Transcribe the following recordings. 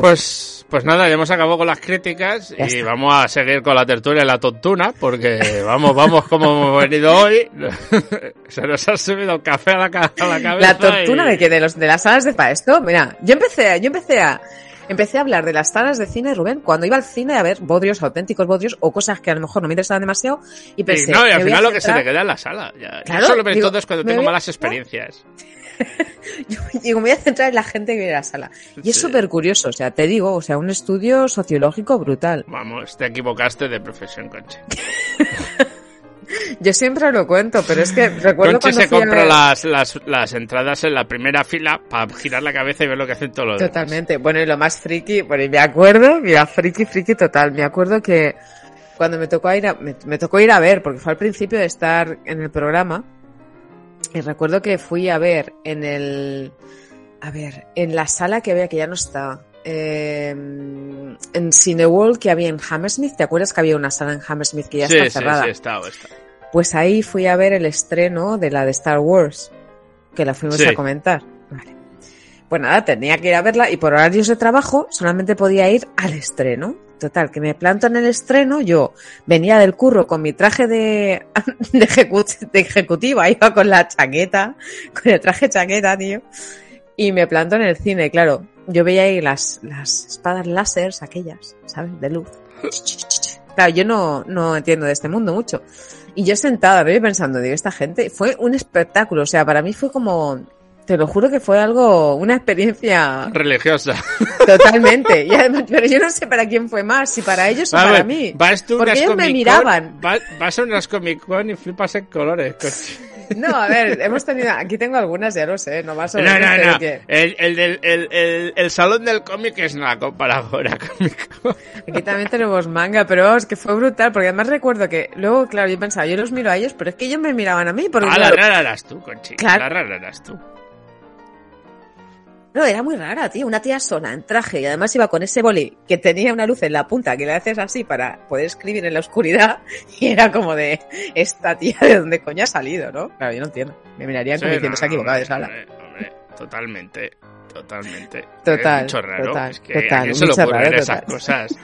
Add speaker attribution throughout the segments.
Speaker 1: Pues, pues nada, ya hemos acabado con las críticas y vamos a seguir con la tertulia y la tontuna porque vamos, vamos como hemos venido hoy. Se nos ha subido café a la, cabeza.
Speaker 2: ¿La tontuna de que ¿De, los, de las salas de para esto? Mira, yo empecé, yo empecé a... Empecé a hablar de las salas de cine, Rubén, cuando iba al cine a ver bodrios, auténticos bodrios, o cosas que a lo mejor no me interesaban demasiado, y pensé...
Speaker 1: no, y al final lo que se te queda en la sala. Ya. Claro, solo digo, todo es cuando tengo malas experiencias.
Speaker 2: yo digo, me voy a centrar en la gente que viene a la sala. Y es súper curioso, o sea, te digo, o sea, un estudio sociológico brutal.
Speaker 1: Vamos, te equivocaste de profesión, Conche.
Speaker 2: Yo siempre lo cuento, pero es que recuerdo
Speaker 1: Conche se compra las, las, las, entradas en la primera fila para girar la cabeza y ver lo que hacen todos los
Speaker 2: Totalmente. Bueno, y lo más friki, bueno, y me acuerdo, mira, friki, friki total, me acuerdo que cuando me tocó ir a, me tocó ir a ver, porque fue al principio de estar en el programa, y recuerdo que fui a ver en el. A ver, en la sala que había, que ya no está. Eh, en Cineworld que había en Hammersmith. ¿Te acuerdas que había una sala en Hammersmith que ya está cerrada?
Speaker 1: Sí, sí, está, está.
Speaker 2: Pues ahí fui a ver el estreno de la de Star Wars, que la fuimos a comentar. Vale. Pues nada, tenía que ir a verla y por horarios de trabajo solamente podía ir al estreno. Total, que me planto en el estreno, yo venía del curro con mi traje de, de, ejecutiva, iba con la chaqueta, con el traje chaqueta, tío, y me planto en el cine, claro, yo veía ahí las, las espadas láseres, aquellas, ¿sabes? De luz. Claro, yo no, no entiendo de este mundo mucho. Y yo sentada, veo pensando, digo, esta gente, fue un espectáculo, o sea, para mí fue como, te lo juro que fue algo, una experiencia
Speaker 1: religiosa.
Speaker 2: Totalmente. pero yo no sé para quién fue más, si para ellos o para mí.
Speaker 1: Vas tú
Speaker 2: Porque ellos me miraban.
Speaker 1: Vas, a unas Comic Con y flipas en colores.
Speaker 2: No, a ver, hemos tenido, aquí tengo algunas, ya lo sé, no vas a
Speaker 1: No, no, no. El, el, el, el, el, salón del cómic es una comparadora Comic
Speaker 2: Aquí también tenemos manga, pero es que fue brutal, porque además recuerdo que luego, claro, yo pensaba, yo los miro a ellos, pero es que ellos me miraban a mí. Porque,
Speaker 1: ah, la rara eras tú, Conchi. Claro. La rara eras tú.
Speaker 2: No, era muy rara, tío. Una tía sola en traje y además iba con ese boli que tenía una luz en la punta que le haces así para poder escribir en la oscuridad y era como de esta tía de dónde coño ha salido, ¿no? Claro, yo no entiendo. Me mirarían como diciendo se ha equivocado de sala.
Speaker 1: Hombre, totalmente, totalmente.
Speaker 2: Total.
Speaker 1: Es mucho raro.
Speaker 2: Total,
Speaker 1: es que
Speaker 2: total,
Speaker 1: a se le ocurren esas cosas.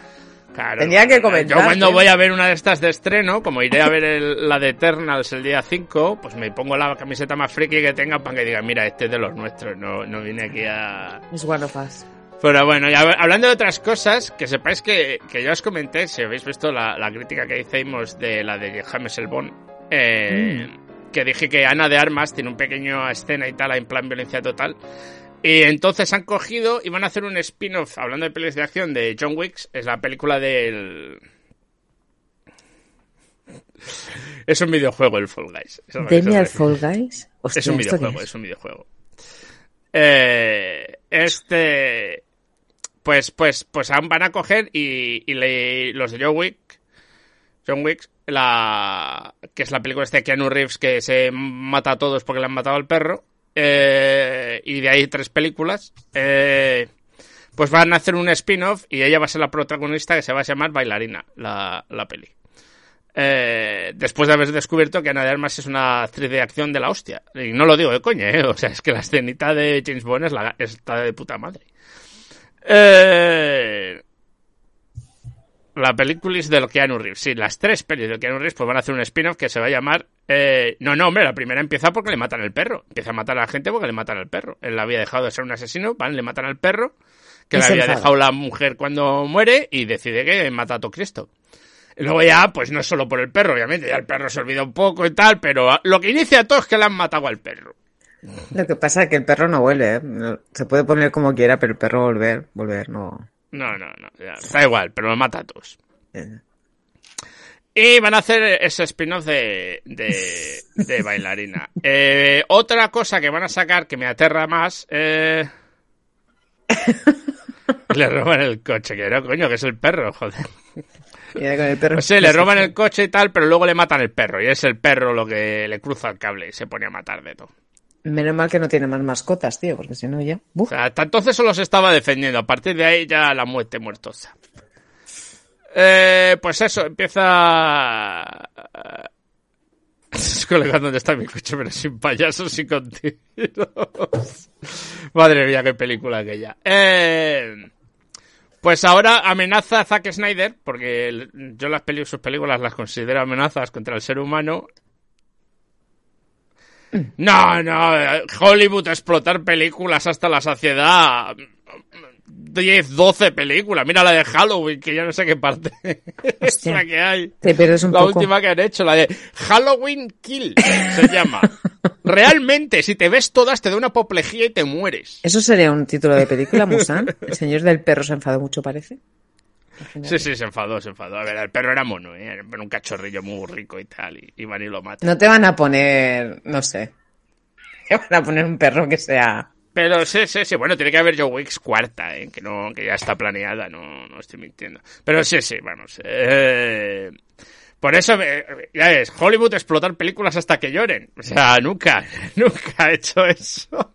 Speaker 1: Claro,
Speaker 2: Tenía que comentar.
Speaker 1: Yo cuando voy a ver una de estas de estreno, como iré a ver la de Eternals el día 5, pues me pongo la camiseta más friki que tenga para que diga, mira, este es de los nuestros, no, no vine aquí a...
Speaker 2: Es one of us.
Speaker 1: Pero bueno, ya hablando de otras cosas, que sepáis que, que yo os comenté, si habéis visto la, la crítica que hicimos de la de James El Bon, eh, mm. que dije que Ana de Armas tiene un pequeño escena y tal en plan violencia total. Y entonces han cogido y van a hacer un spin-off, hablando de películas de acción, de John Wicks. Es la película del... Es un videojuego el Fall Guys.
Speaker 2: ¿Demi Fall Guys?
Speaker 1: es un videojuego, es? un videojuego. Eh, este... Pues, pues, pues van a coger y, y los de John Wick, John Wick, la, que es la película de Keanu Reeves que se mata a todos porque le han matado al perro, eh, y de ahí tres películas, eh, pues van a hacer un spin-off y ella va a ser la protagonista que se va a llamar Bailarina, la, la peli. Eh, después de haber descubierto que Ana de Armas es una actriz de acción de la hostia. Y no lo digo de coña, ¿eh? O sea, es que la escenita de James Bond es la, está de puta madre. Eh, la película es de Keanu Reeves. Sí, las tres pelis de Keanu Reeves pues van a hacer un spin-off que se va a llamar... Eh, no, no, hombre, la primera empieza porque le matan al perro. Empieza a matar a la gente porque le matan al perro. Él había dejado de ser un asesino, van, le matan al perro, que le había dejado la mujer cuando muere y decide que mata a todo Cristo. luego ya, pues no es solo por el perro, obviamente, ya el perro se olvida un poco y tal, pero lo que inicia todo es que le han matado al perro.
Speaker 2: Lo que pasa es que el perro no vuelve, ¿eh? Se puede poner como quiera, pero el perro volver, volver no...
Speaker 1: No, no, no. Ya, da igual, pero lo mata a todos. Y van a hacer ese spin-off de, de, bailarina. Eh, otra cosa que van a sacar que me aterra más. Eh... le roban el coche, que no, coño, que es el perro, joder.
Speaker 2: el perro
Speaker 1: sí, le roban el coche y tal, pero luego le matan el perro. Y es el perro lo que le cruza el cable y se pone a matar de todo.
Speaker 2: Menos mal que no tiene más mascotas, tío, porque si no ya.
Speaker 1: Hasta entonces solo se estaba defendiendo. A partir de ahí ya la muerte muertosa. Eh, pues eso, empieza. Colega, ¿dónde está mi coche? Pero sin payasos y con Madre mía, qué película aquella. Eh, Pues ahora amenaza a Zack Snyder, porque yo las peli sus películas las considero amenazas contra el ser humano. No, no, Hollywood explotar películas hasta la saciedad. 10, 12 películas. Mira la de Halloween, que ya no sé qué parte es la que hay. la última que han hecho, la de Halloween Kill, se llama. Realmente, si te ves todas, te da una apoplejía y te mueres.
Speaker 2: ¿Eso sería un título de película, Musan? El señor del perro se enfadó mucho, parece.
Speaker 1: Sí, sí, se enfadó, se enfadó. A ver, el perro era mono, ¿eh? era un cachorrillo muy rico y tal, y, y van y lo matan.
Speaker 2: No te van a poner, no sé, te van a poner un perro que sea
Speaker 1: pero sí, sí, sí. Bueno, tiene que haber Joe Wicks cuarta, ¿eh? que no, que ya está planeada, no, no estoy mintiendo. Pero sí, sí, vamos. Eh, por eso, eh, ya es, Hollywood explotar películas hasta que lloren. O sea, nunca, nunca ha hecho eso.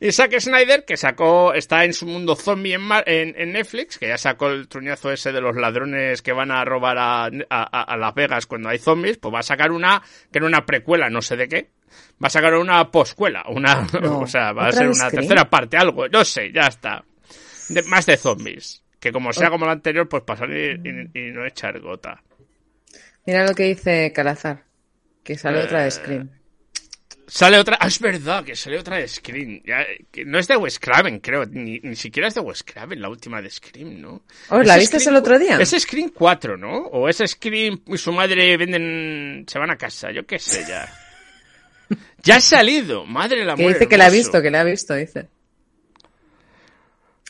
Speaker 1: Y Zack Snyder, que sacó, está en su mundo zombie en, en, Netflix, que ya sacó el truñazo ese de los ladrones que van a robar a, a, a Las Vegas cuando hay zombies, pues va a sacar una, que era una precuela, no sé de qué, va a sacar una poscuela, una, o sea, va a ser una tercera parte, algo, no sé, ya está. más de zombies. Que como sea como la anterior, pues pasar y, no echar gota.
Speaker 2: Mira lo que dice Calazar, que sale otra de eh, Scream.
Speaker 1: Sale otra, ah, es verdad, que sale otra de Scream. que no es de Wes Craven, creo, ni, ni siquiera es de Wes Craven, la última de Scream, ¿no?
Speaker 2: Oh, ¿La viste el otro día?
Speaker 1: Es Scream 4, ¿no? O es Scream y su madre venden, se van a casa, yo qué sé ya. Ya ha salido, madre la
Speaker 2: Que dice que la ha visto, que la ha visto, dice.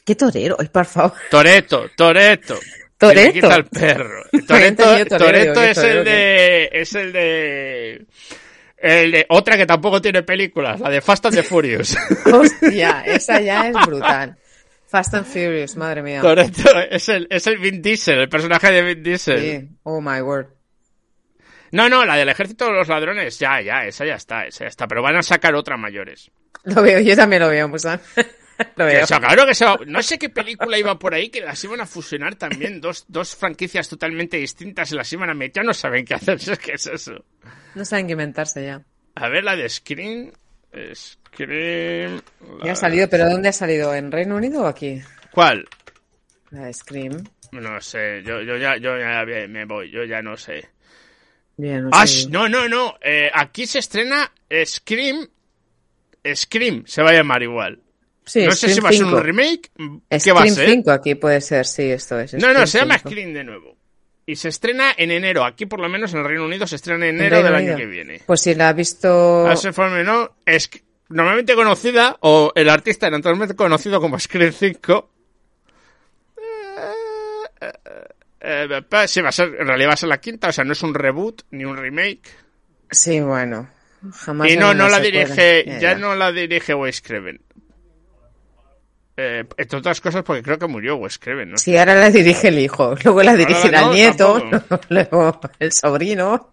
Speaker 2: Qué torero, ay, por favor.
Speaker 1: Toreto, Toreto.
Speaker 2: Toreto.
Speaker 1: quita el perro. Toreto, Toreto es el de, es el de, el otra que tampoco tiene películas, la de Fast and the Furious.
Speaker 2: Hostia, esa ya es brutal. Fast and Furious, madre mía.
Speaker 1: Toreto es el, es el Vin Diesel, el personaje de Vin Diesel.
Speaker 2: Sí, oh my word.
Speaker 1: No, no, la del ejército de los ladrones, ya, ya, esa ya está, esa ya está. Pero van a sacar otra mayores.
Speaker 2: Lo veo, yo también lo veo, Musan. Veo.
Speaker 1: claro que no sé qué película iba por ahí que las iban a fusionar también, dos, dos franquicias totalmente distintas las iban a meter, ya no saben qué hacer, ¿qué es eso?
Speaker 2: No saben qué inventarse ya.
Speaker 1: A ver, la de Scream. Scream.
Speaker 2: Ya ha salido, pero ¿dónde ha salido? ¿En Reino Unido o aquí?
Speaker 1: ¿Cuál?
Speaker 2: La de Scream.
Speaker 1: No sé, yo, yo, ya, yo ya me voy, yo ya no sé
Speaker 2: no,
Speaker 1: no, no, no. Eh, aquí se estrena Scream. Scream se va a llamar igual.
Speaker 2: Sí,
Speaker 1: no sé si va a ser un remake. ¿Qué va a ser?
Speaker 2: 5 aquí puede ser, sí, esto es.
Speaker 1: no, no, se llama Scream de nuevo. Y se estrena en enero. Aquí, por lo menos, en el Reino Unido se estrena en enero del año que viene.
Speaker 2: Pues si la ha visto.
Speaker 1: ¿no? Es normalmente conocida, o el artista normalmente conocido como Scream 5. Eh, sí, va a ser, en realidad va a ser la quinta, o sea, no es un reboot ni un remake.
Speaker 2: Sí, bueno. Jamás
Speaker 1: y no, no la dirige, ya, no la dirige Wes Craven. Eh, entre otras cosas porque creo que murió Wes Craven, ¿no?
Speaker 2: Sí, ahora la dirige el hijo, luego la dirige el nieto, luego el sobrino.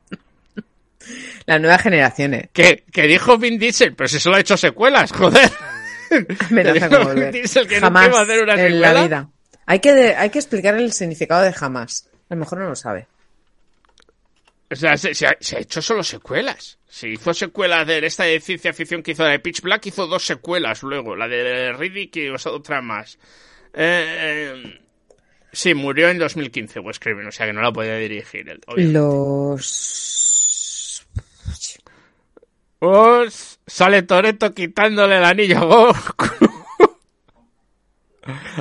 Speaker 2: Las nuevas generaciones.
Speaker 1: Que, que dijo Vin Diesel, pero si solo ha hecho secuelas, joder.
Speaker 2: Amenaza con volver. Vin Diesel que Jamás no a hacer una en la vida. Hay que, hay que explicar el significado de jamás. A lo mejor no lo sabe.
Speaker 1: O sea, se, ha, hecho solo secuelas. Se hizo secuelas de esta de ciencia ficción que hizo la de Pitch Black, hizo dos secuelas luego. La de Riddick y otra más. Eh, sí, murió en 2015 Wes Craven, o sea que no la podía dirigir.
Speaker 2: Los...
Speaker 1: Pues sale Toreto quitándole el anillo a Goku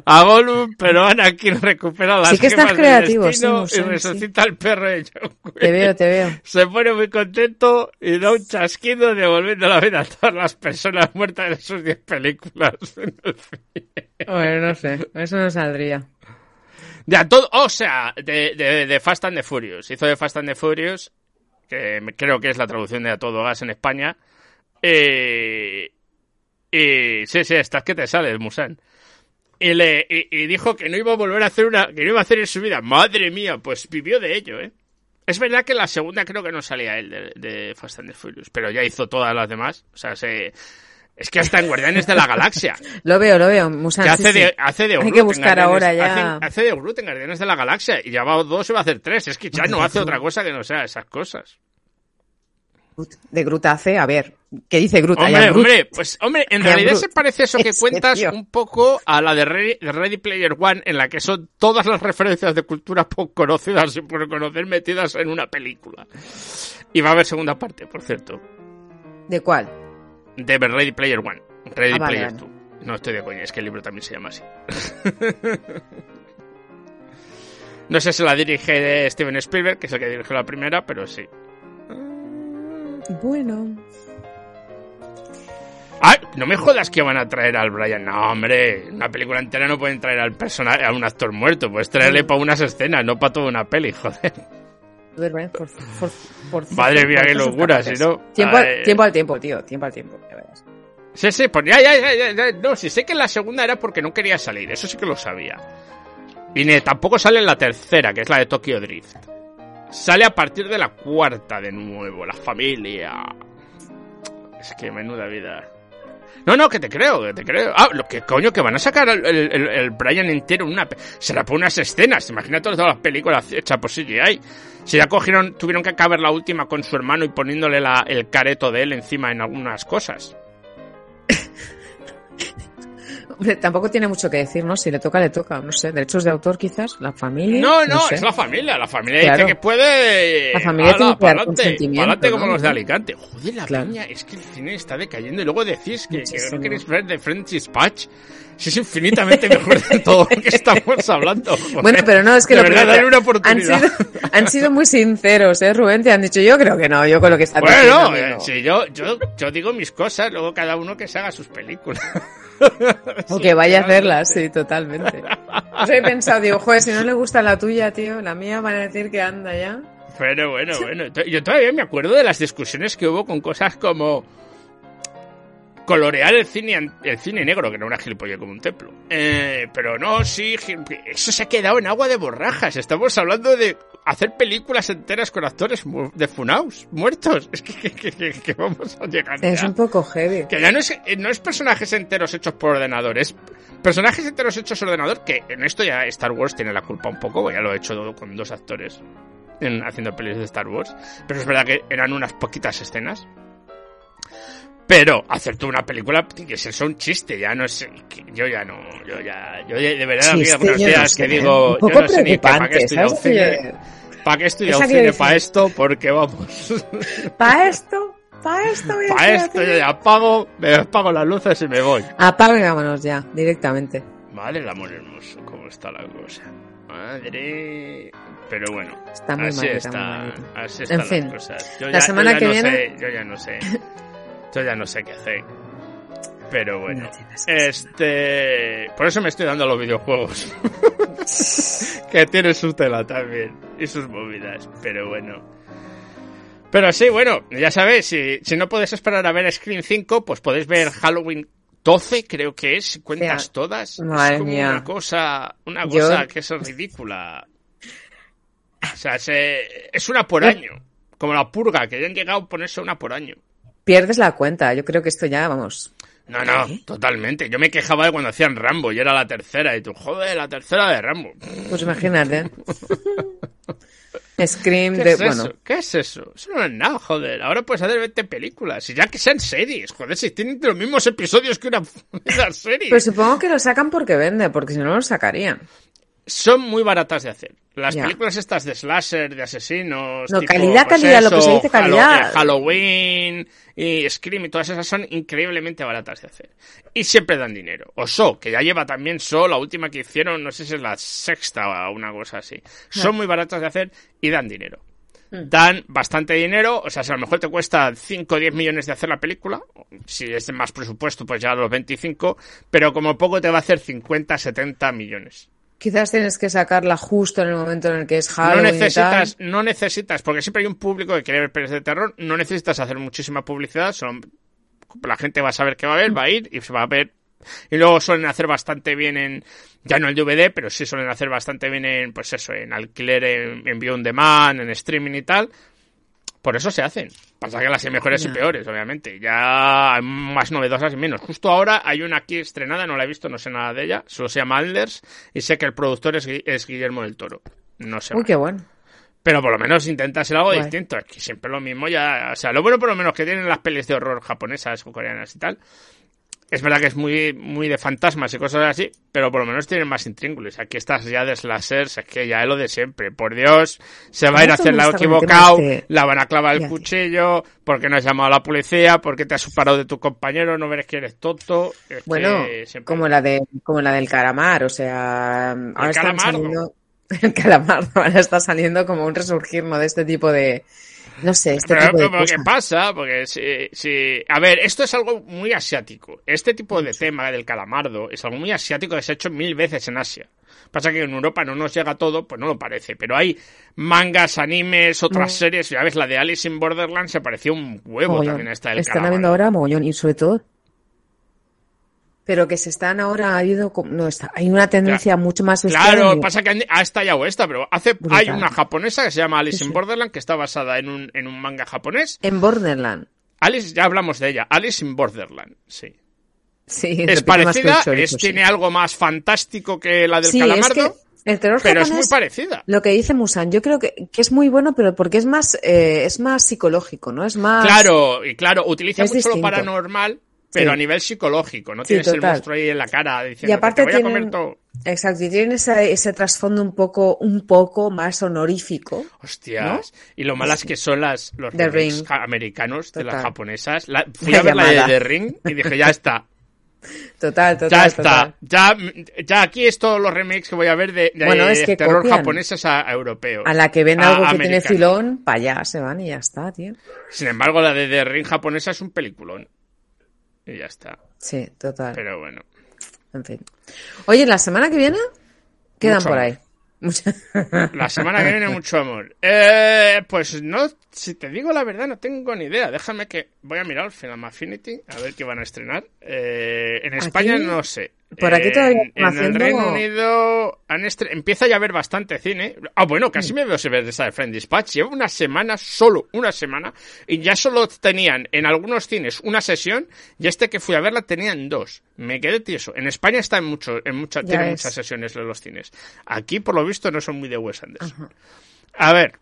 Speaker 1: a Gollum, pero Anakin recupera las
Speaker 2: sí que estás creativo,
Speaker 1: y resucita al perro de John
Speaker 2: Te veo, te veo.
Speaker 1: Se pone muy contento y da un chasquido devolviendo la vida a todas las personas muertas en sus 10 películas.
Speaker 2: bueno, no sé, eso no saldría.
Speaker 1: De todo, o sea, de, de, Fast and the Furious. Hizo de Fast and the Furious, que creo que es la traducción de A Todo Gas en España. Eh, y sí, sí, estás que te sales, Musan y, le, y, dijo que no iba a volver a hacer una, que no iba a hacer en su vida. Madre mía, pues vivió de ello, ¿eh? Es verdad que la segunda creo que no salía él de, de Fast and the Furious, pero ya hizo todas las demás. O sea, se, es que hasta en Guardianes de la Galaxia.
Speaker 2: lo veo, lo veo. Musan,
Speaker 1: hace, de, hace de
Speaker 2: Hay que buscar ahora ya.
Speaker 1: Hace, de Groot en Guardianes de la Galaxia y ya va dos y va a hacer tres. Es que ya no hace otra cosa que no sea esas cosas.
Speaker 2: De Groot hace, a ver, ¿qué dice Groot?
Speaker 1: Hombre, hombre, pues hombre, en realidad se parece eso que cuentas un poco a la de Ready, Player One, en la que son todas las referencias de cultura poco conocidas y por conocer metidas en una película. Y va a haber segunda parte, por cierto.
Speaker 2: ¿De cuál?
Speaker 1: De Ready Player One. Ready ah, Player Two. No estoy de coña, es que el libro también se llama así. no sé si la dirige Steven Spielberg, que es el que dirigió la primera, pero sí.
Speaker 2: Bueno.
Speaker 1: Ah, no me jodas que van a traer al Brian. No, hombre, una película entera no pueden traer al personaje, a un actor muerto. Puedes traerle para unas escenas, no para toda una peli, joder. Madre mía, qué locura, si no.
Speaker 2: Tiempo, tiempo al tiempo, tío, tiempo al tiempo.
Speaker 1: Sí, sí, pues ya, ya, ya, ya, no, si sé que la segunda era porque no quería salir, eso sí que lo sabía. Y tampoco sale en la tercera, que es la de Tokyo Drift. Sale a partir de la cuarta de nuevo, la familia. Es que menuda vida. No, no, que te creo, que te creo. Ah, lo que coño, que van a sacar el, el, Brian entero en una... Será por unas escenas, imagínate todas las películas hechas por CGI. Si ya cogieron, tuvieron que acabar la última con su hermano y poniéndole el careto de él encima en algunas cosas.
Speaker 2: Tampoco tiene mucho que decir, ¿no? Si le toca, le toca. No sé, derechos de autor quizás, la familia.
Speaker 1: No, no, es la familia. La familia dice que puede.
Speaker 2: La familia tiene que dar consentimiento.
Speaker 1: como los de Alicante. Joder, la claro. es que el cine está decayendo. Y luego decís que, no queréis ver de French Patch. Si es infinitamente mejor de todo lo que estamos hablando.
Speaker 2: Bueno, pero no, es que lo verdad, una oportunidad. Han, sido, han sido, muy sinceros, ¿eh, Rubén? Te han dicho, yo creo que no, yo con lo que está
Speaker 1: diciendo. Bueno, eh, si yo, yo, yo digo mis cosas, luego cada uno que se haga sus películas.
Speaker 2: o que vaya a hacerlas, sí, totalmente. Os he pensado, digo, joder, si no le gusta la tuya, tío, la mía van a decir que anda ya.
Speaker 1: Pero bueno, bueno. Yo todavía me acuerdo de las discusiones que hubo con cosas como colorear el cine, el cine negro, que no era gilipollas como un templo. Eh, pero no, sí, eso se ha quedado en agua de borrajas. Estamos hablando de hacer películas enteras con actores de Funaus, muertos. Es que, vamos a llegar.
Speaker 2: Es un poco heavy.
Speaker 1: Que ya no es, eh, no es personajes enteros hechos por ordenador, es personajes enteros hechos por ordenador, que en esto ya Star Wars tiene la culpa un poco, ya lo he hecho con dos actores en, haciendo películas de Star Wars. Pero es verdad que eran unas poquitas escenas. Pero hacerte una película tiene que ser un chiste, ya no sé, yo ya no, yo ya, yo de verdad había algunos días que digo, yo no sé ni para qué estudiar cine, para qué estudiar cine, para esto, porque vamos.
Speaker 2: Para esto, para esto,
Speaker 1: para esto yo ya apago, me apago las luces y me voy.
Speaker 2: Apago y vámonos ya, directamente.
Speaker 1: Vale, el amor hermoso, cómo está la cosa. Madre. Pero bueno,
Speaker 2: está muy
Speaker 1: así,
Speaker 2: mal,
Speaker 1: está, así están
Speaker 2: en fin,
Speaker 1: las cosas. Yo
Speaker 2: la
Speaker 1: ya,
Speaker 2: semana
Speaker 1: yo ya
Speaker 2: que
Speaker 1: no
Speaker 2: viene.
Speaker 1: Sé, yo ya no sé. Yo ya no sé qué hacer. Pero bueno, este, por eso me estoy dando a los videojuegos. que tiene su tela también y sus movidas, pero bueno. Pero sí, bueno, ya sabéis, si, si no podéis esperar a ver Scream 5, pues podéis ver Halloween 12, creo que es, cuentas todas.
Speaker 2: Madre
Speaker 1: es como
Speaker 2: mía.
Speaker 1: una cosa, una cosa que es ridícula. O sea, se, es una por año. Como la purga, que ya han llegado a ponerse una por año.
Speaker 2: Pierdes la cuenta, yo creo que esto ya, vamos.
Speaker 1: No, no, totalmente. Yo me quejaba de cuando hacían Rambo y era la tercera. Y tú, joder, la tercera de Rambo.
Speaker 2: Pues imagínate. Scream
Speaker 1: ¿Qué
Speaker 2: de.
Speaker 1: es
Speaker 2: bueno.
Speaker 1: eso? ¿Qué es eso? Eso no es nada, joder. Ahora puedes hacer 20 películas. Y ya que sean series, joder, si tienen los mismos episodios que una, una serie.
Speaker 2: Pues supongo que lo sacan porque vende, porque si no lo sacarían.
Speaker 1: Son muy baratas de hacer. Las
Speaker 2: Ya.
Speaker 1: películas estas de slasher, de asesinos.
Speaker 2: No,
Speaker 1: tipo,
Speaker 2: calidad,
Speaker 1: pues
Speaker 2: calidad, lo que se dice calidad.
Speaker 1: Eh, Halloween y Scream y todas esas son increíblemente baratas de hacer. Y siempre dan dinero. O So, que ya lleva también So, la última que hicieron, no sé si es la sexta o una cosa así. Son muy baratas de hacer y dan dinero.
Speaker 2: Mm.
Speaker 1: Dan bastante dinero, o sea, si a lo mejor te cuesta 5 o 10 millones de hacer la película, si es de más presupuesto, pues ya a los 25, pero como poco te va a hacer 50, 70 millones.
Speaker 2: Quizás tienes que sacarla justo en el momento en el que es
Speaker 1: No
Speaker 2: Halloween
Speaker 1: necesitas,
Speaker 2: y tal.
Speaker 1: no necesitas, porque siempre hay un público que quiere ver pelis de terror, no necesitas hacer muchísima publicidad, solo la gente va a saber que va a ver, va a ir y se va a ver. Y luego suelen hacer bastante bien en, ya no el DVD, pero sí suelen hacer bastante bien en, pues eso, en alquiler, en envío on demand, en streaming y tal. Por eso se hacen. Pasa que las hay mejores y peores, obviamente. Ya hay más novedosas y menos. Justo ahora hay una aquí estrenada, no la he visto, no sé nada de ella. Solo se llama Alders y sé que el productor es, es Guillermo del Toro. No sé.
Speaker 2: Uy,
Speaker 1: más.
Speaker 2: qué bueno.
Speaker 1: Pero por lo menos intenta ser algo distinto. Es que siempre lo mismo ya. O sea, lo bueno por lo menos que tienen las pelis de horror japonesas o coreanas y tal. Es verdad que es muy, muy de fantasmas y cosas así, pero por lo menos tienen más intríngulis. Aquí estás ya de slashers, es que ya es lo de siempre. Por Dios, se va a ir a hacer la equivocado, la van a clavar el cuchillo, porque no has llamado a la policía, porque te has separado de tu compañero, no ves que eres tonto.
Speaker 2: bueno, como la de, como la del calamar, o sea, ahora saliendo, el calamar ahora está saliendo como un resurgir de este tipo de, no sé, este tipo de
Speaker 1: ¿qué pasa? Porque si, si... A ver, esto es algo muy asiático. Este tipo de tema del calamardo es algo muy asiático que se ha hecho mil veces en Asia. Pasa que en Europa no nos llega todo, pues no lo parece. Pero hay mangas, animes, otras series. Ya ves, la de Alice in Borderlands se pareció un huevo también a esta del
Speaker 2: Están habiendo ahora mogollón y sobre todo pero que se están ahora ha habido no está hay una tendencia mucho más
Speaker 1: claro pasa que ha estallado esta pero hace hay una japonesa que se llama Alice in Borderland que está basada en un, en un manga japonés.
Speaker 2: En Borderland.
Speaker 1: Alice ya hablamos de ella. Alice in Borderland sí. Sí es parecida es, tiene algo más fantástico que la del calamardo
Speaker 2: el terror
Speaker 1: pero es muy parecida.
Speaker 2: Lo que dice Musan, yo creo que, que es muy bueno, pero porque es más, eh, es más psicológico, ¿no? Es más.
Speaker 1: Claro, y claro, utiliza mucho lo paranormal, pero a nivel psicológico, no tienes el monstruo ahí en la cara diciendo y aparte que voy a comer todo.
Speaker 2: Exacto, y tienen ese, ese trasfondo un poco, un poco más honorífico.
Speaker 1: Hostias. Y lo malas que son las, los remakes americanos de las japonesas. fui a ver la de The Ring y dije, ya está.
Speaker 2: Total, total.
Speaker 1: Ya está. Ya, ya aquí es todos los remakes que voy a ver de, terror japoneses a, europeo.
Speaker 2: A la que ven algo que tiene filón, para allá se van y ya está, tío.
Speaker 1: Sin embargo, la de The Ring japonesa es un peliculón. Y ya está.
Speaker 2: Sí, total.
Speaker 1: Pero bueno.
Speaker 2: En fin. Oye, la semana que viene quedan por ahí.
Speaker 1: La semana que viene mucho amor. Eh, pues no, si te digo la verdad, no tengo ni idea. Déjame que voy a mirar Film Affinity a ver qué van a estrenar. Eh, en España no sé.
Speaker 2: Por aquí todavía
Speaker 1: en, el Reino Unido empieza ya a haber bastante cine. Ah, bueno, casi me veo se ver esa de Friend Dispatch. Llevo una semana, solo una semana, y ya solo tenían en algunos cines una sesión, y este que fui a verla tenían dos. Me quedé tieso. En España está en mucho, en mucha, tiene muchas sesiones de los cines. Aquí, por lo visto, no son muy de Wes Anderson. A ver,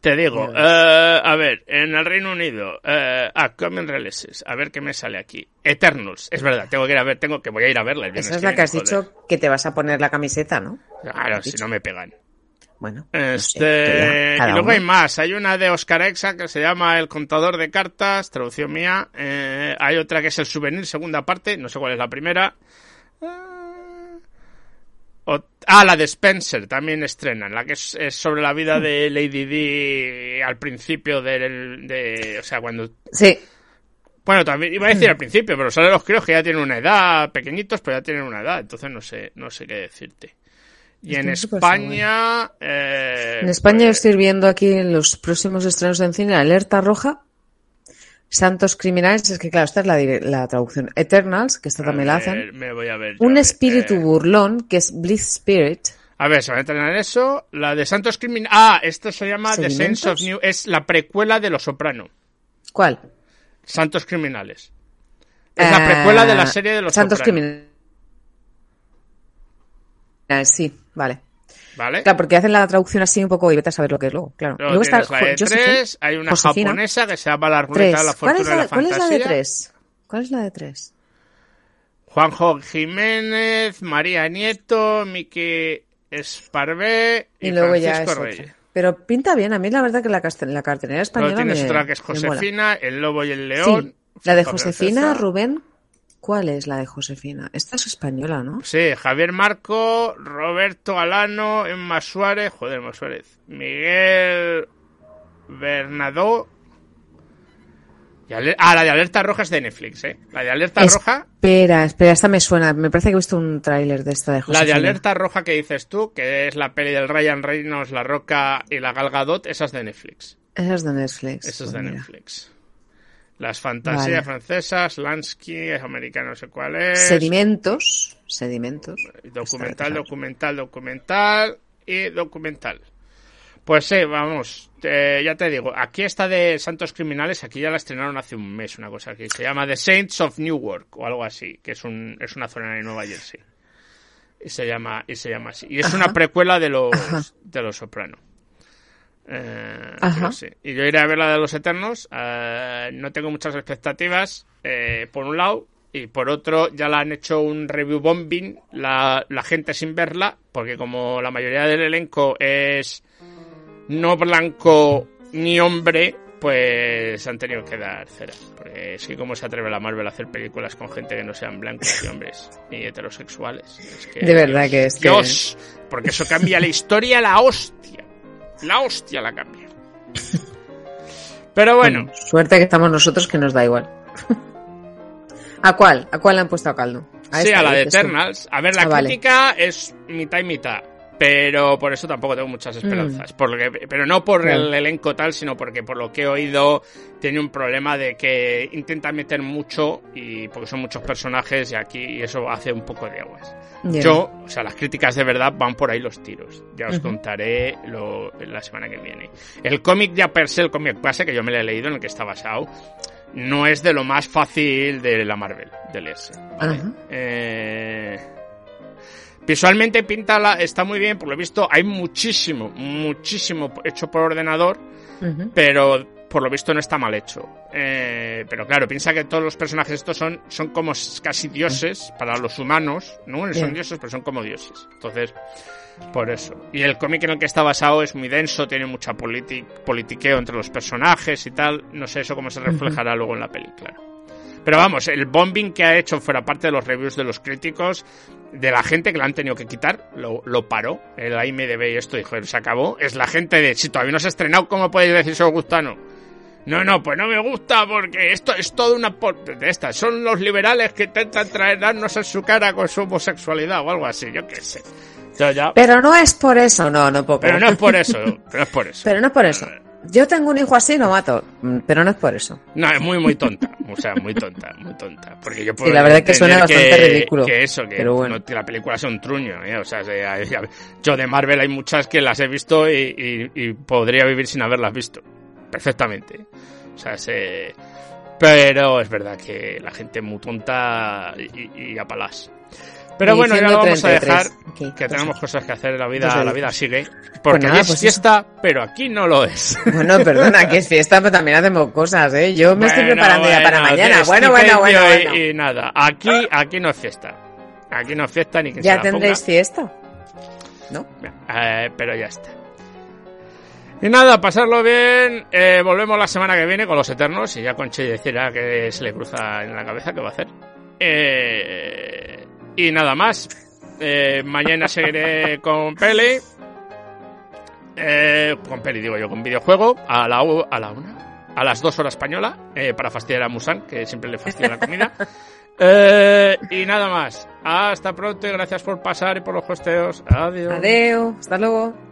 Speaker 1: te digo, eh, a ver, en el Reino Unido, eh, ah, Common Releases, a ver qué me sale aquí. Eternals, es verdad, tengo que ir a ver, tengo que voy a ir a verla.
Speaker 2: Esa es la que has dicho que te vas a poner la camiseta, ¿no?
Speaker 1: Claro, si no me pegan.
Speaker 2: Bueno.
Speaker 1: Este, y luego hay más. Hay una de Oscar Exa que se llama El contador de cartas, traducción mía. Eh, hay otra que es El souvenir, segunda parte. No sé cuál es la primera. Ah, la de Spencer también estrenan, la que es, sobre la vida de Lady D al principio del, de, o sea, cuando...
Speaker 2: Sí.
Speaker 1: Bueno, también iba a decir al principio, pero solo los creo que ya tienen una edad, pequeñitos, pero ya tienen una edad, entonces no sé, no sé qué decirte. Y en España... Eh,
Speaker 2: en España pues estoy viendo aquí en los próximos estrenos en cine Alerta Roja, Santos Criminales, es que claro, esta es la, traducción. Eternals, que esta también la hacen.
Speaker 1: Me voy a ver.
Speaker 2: Un espíritu eh. burlón, que es Bliss Spirit.
Speaker 1: A ver, se va a entrenar eso. La de Santos Criminales. Ah, esta se llama The Sense of New. Es la precuela de Los Soprano.
Speaker 2: ¿Cuál?
Speaker 1: Santos Criminales. Es la precuela de la eh, serie de Los
Speaker 2: Santos Criminales. Sí, vale.
Speaker 1: ¿Vale?
Speaker 2: Claro, porque hacen la traducción así un poco y vete a saber lo que es luego, claro.
Speaker 1: luego está, la de tres, hay una japonesa que se llama La Ruleta de la Fortuna ¿Cuál es la,
Speaker 2: ¿Cuál es la de tres? ¿Cuál es la de tres?
Speaker 1: Juanjo Jiménez, María Nieto, Miki Esparvé y, luego Francisco ya Reyes.
Speaker 2: Pero pinta bien, a mí la verdad que la, la cartelera española
Speaker 1: Luego tienes otra que es Josefina, El Lobo y el León.
Speaker 2: Sí, la de Josefina, Rubén ¿Cuál es la de Josefina? Esta es española, ¿no?
Speaker 1: Sí, Javier Marco, Roberto Alano, Emma Suárez, joder, Emma Suárez, Miguel Bernadó. ah, la de Alerta Roja es de Netflix, ¿eh? La de Alerta Roja.
Speaker 2: Espera, espera, esta me suena. Me parece que he visto un tráiler de esta de Josefina.
Speaker 1: La de Alerta Roja que dices tú, que es la peli del Ryan Reynolds, La Roca y la Gal Gadot, esa es de Netflix.
Speaker 2: Esa es de Netflix.
Speaker 1: Esa es de pues Netflix. Las fantasías francesas, Lansky, americano, no sé cuál es.
Speaker 2: Sedimentos. Sedimentos.
Speaker 1: Documental, documental, documental y documental. Pues sí, vamos, ya te digo, aquí está de Santos Criminales, aquí ya la estrenaron hace un mes, una cosa que se llama The Saints of Newark o algo así, que es, un, es una zona de Nueva Jersey. Y se llama, y se llama así. Y es una precuela de los, de los Soprano. Eh, y yo iré a ver la de los Eternos. Eh, no tengo muchas expectativas, eh, por un lado. Y por otro, ya la han hecho un review bombing la, la gente sin verla, porque como la mayoría del elenco es no blanco ni hombre, pues han tenido que dar cera. Porque es que cómo se atreve la Marvel a hacer películas con gente que no sean blancos y hombres ni heterosexuales.
Speaker 2: de verdad que es
Speaker 1: Dios, porque eso cambia la historia la hostia. La hostia la cambia. Pero bueno.
Speaker 2: suerte que estamos nosotros que nos da igual. ¿A cuál? ¿A cuál le han puesto a caldo?
Speaker 1: sí, a la de Eternals. A ver, la ah, crítica es mitad y mitad pero por eso tampoco tengo muchas mm. esperanzas. pero no por el elenco tal, sino porque por lo que he oído tiene un problema de que intenta meter mucho y porque son muchos personajes y aquí eso hace un poco de aguas. Yo, o sea, las críticas de verdad van por ahí los tiros. Ya os contaré lo, la semana que viene. El cómic ya per se, el cómic base, que yo me lo he leído, en el que está basado, no es de lo más fácil de la Marvel, del leerse. Eh Visualmente pinta la, está muy bien, por lo visto hay muchísimo, muchísimo hecho por ordenador, pero por lo visto no está mal hecho. Eh, pero claro, piensa que todos los personajes estos son, son como casi dioses para los humanos, ¿no? Son dioses, pero son como dioses. Entonces, por eso. Y el cómic en el que está basado es muy denso, tiene mucha politiqueo entre los personajes y tal. No sé eso cómo se reflejará luego en la peli, claro. Pero vamos, el bombing que ha hecho fuera parte de los reviews de los críticos, de la gente que la han tenido que quitar, lo, lo paró. El IMDB y esto dijo, se acabó. Es la gente de, si todavía no se ha estrenado, ¿cómo podéis decir eso gustano? No, no, pues no me gusta porque esto es todo una de estas. Son los liberales que intentan traernos en su cara con su homosexualidad o algo así, yo qué sé.
Speaker 2: Pero no es por eso, no, no puedo.
Speaker 1: Pero no es por eso, pero es por eso.
Speaker 2: Pero no es por eso. Yo tengo un hijo así lo mato, mm, pero no es por eso.
Speaker 1: No, es muy, muy tonta. O sea, muy tonta, muy tonta. Porque yo puedo
Speaker 2: la verdad es que suena bastante ridículo.
Speaker 1: Que eso, que, la película es un truño. ¿eh? O sea, yo de Marvel hay muchas que las he visto y, podría vivir sin haberlas visto. Perfectamente. O sea, se... Pero es verdad que la gente es muy tonta y, y a palas. Pero bueno, ya lo vamos a dejar, que pues tenemos cosas que hacer, la vida, pues la vida sigue. Porque pues aquí es fiesta, pero aquí no lo es.
Speaker 2: Bueno, perdona, aquí es fiesta, pero también hacemos cosas, ¿eh? Yo me estoy preparando ya para mañana. Bueno, bueno, bueno,
Speaker 1: Y, nada, aquí, aquí no es fiesta. Aquí no es fiesta ni que
Speaker 2: ¿Ya tendréis fiesta? ¿No?
Speaker 1: Eh, pero ya está. Y nada, pasarlo bien. Eh, volvemos la semana que viene con los Eternos. Y ya con Che decirá que se le cruza en la cabeza qué va a hacer. Eh, y nada más. Eh, mañana seguiré con Peli. Eh, con Peli, digo yo, con videojuego. A la, a la una. A las dos horas española. Eh, para fastidiar a Musan, que siempre le fastidia la comida. y nada más. Hasta pronto y gracias por pasar y por los hosteos. Adiós.
Speaker 2: Adiós. Hasta luego.